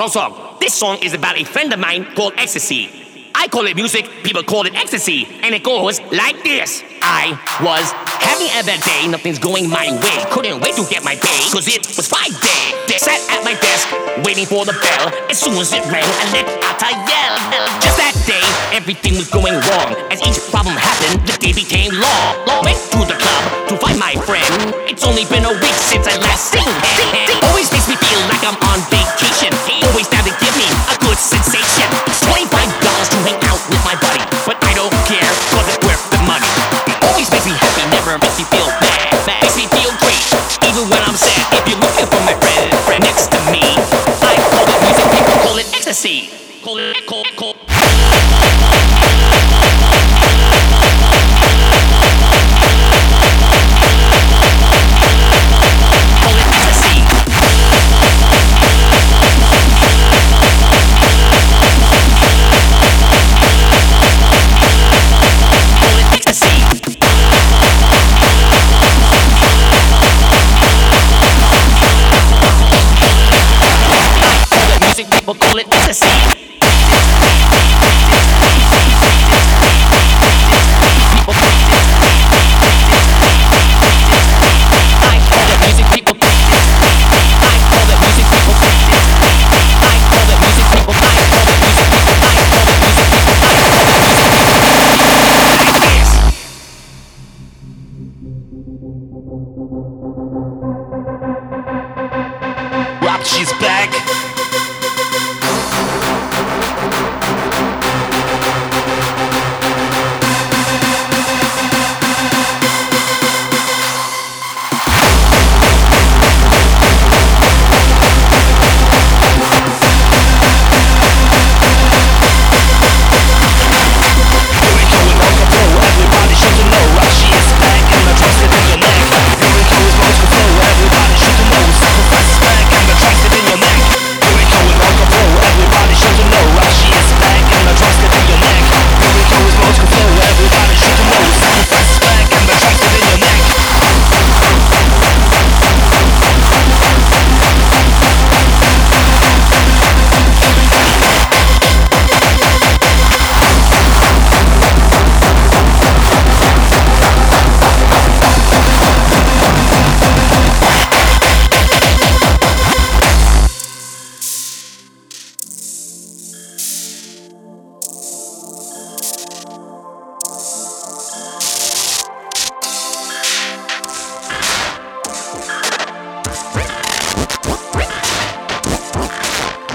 This song is about a friend of mine called Ecstasy. I call it music, people call it ecstasy, and it goes like this. I was having a bad day, nothing's going my way. Couldn't wait to get my pay, cause it was Friday. They sat at my desk, waiting for the bell. As soon as it rang, I let out a yell. Just that day, everything was going wrong. As each problem happened, the day became long. Long went to the club to find my friend. It's only been a week since I last seen him. Always confirm if you feel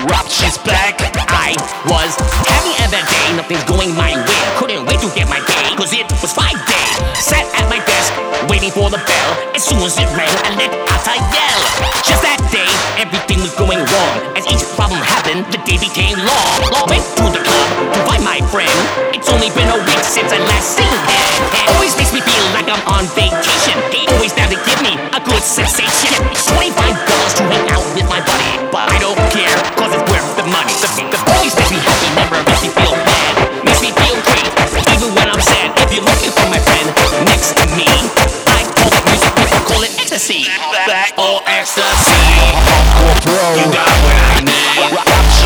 retrospect I was having a bad day, nothing's going my way. Couldn't wait to get my pay, cause it was Friday. Sat at my desk, waiting for the bell. As soon as it rang, I let out a yell. Just that day, everything fantasy. You got what I need.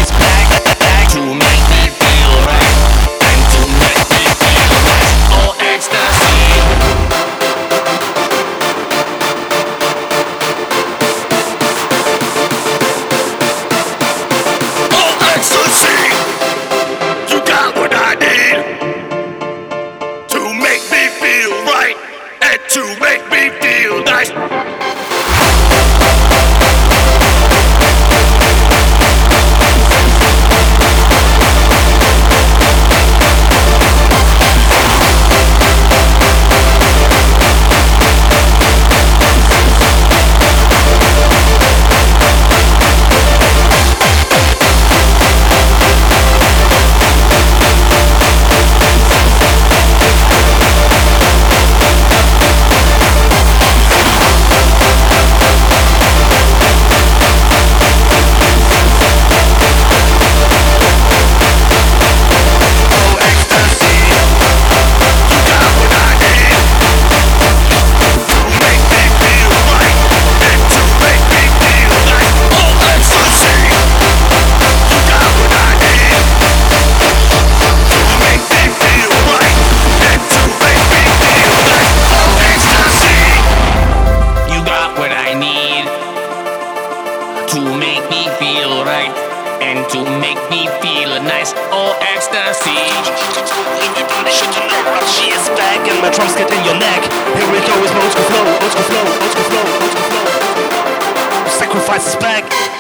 My drums get in your neck. Here we go, it's old school flow, old school flow, old school flow, old school flow. Sacrifice is back.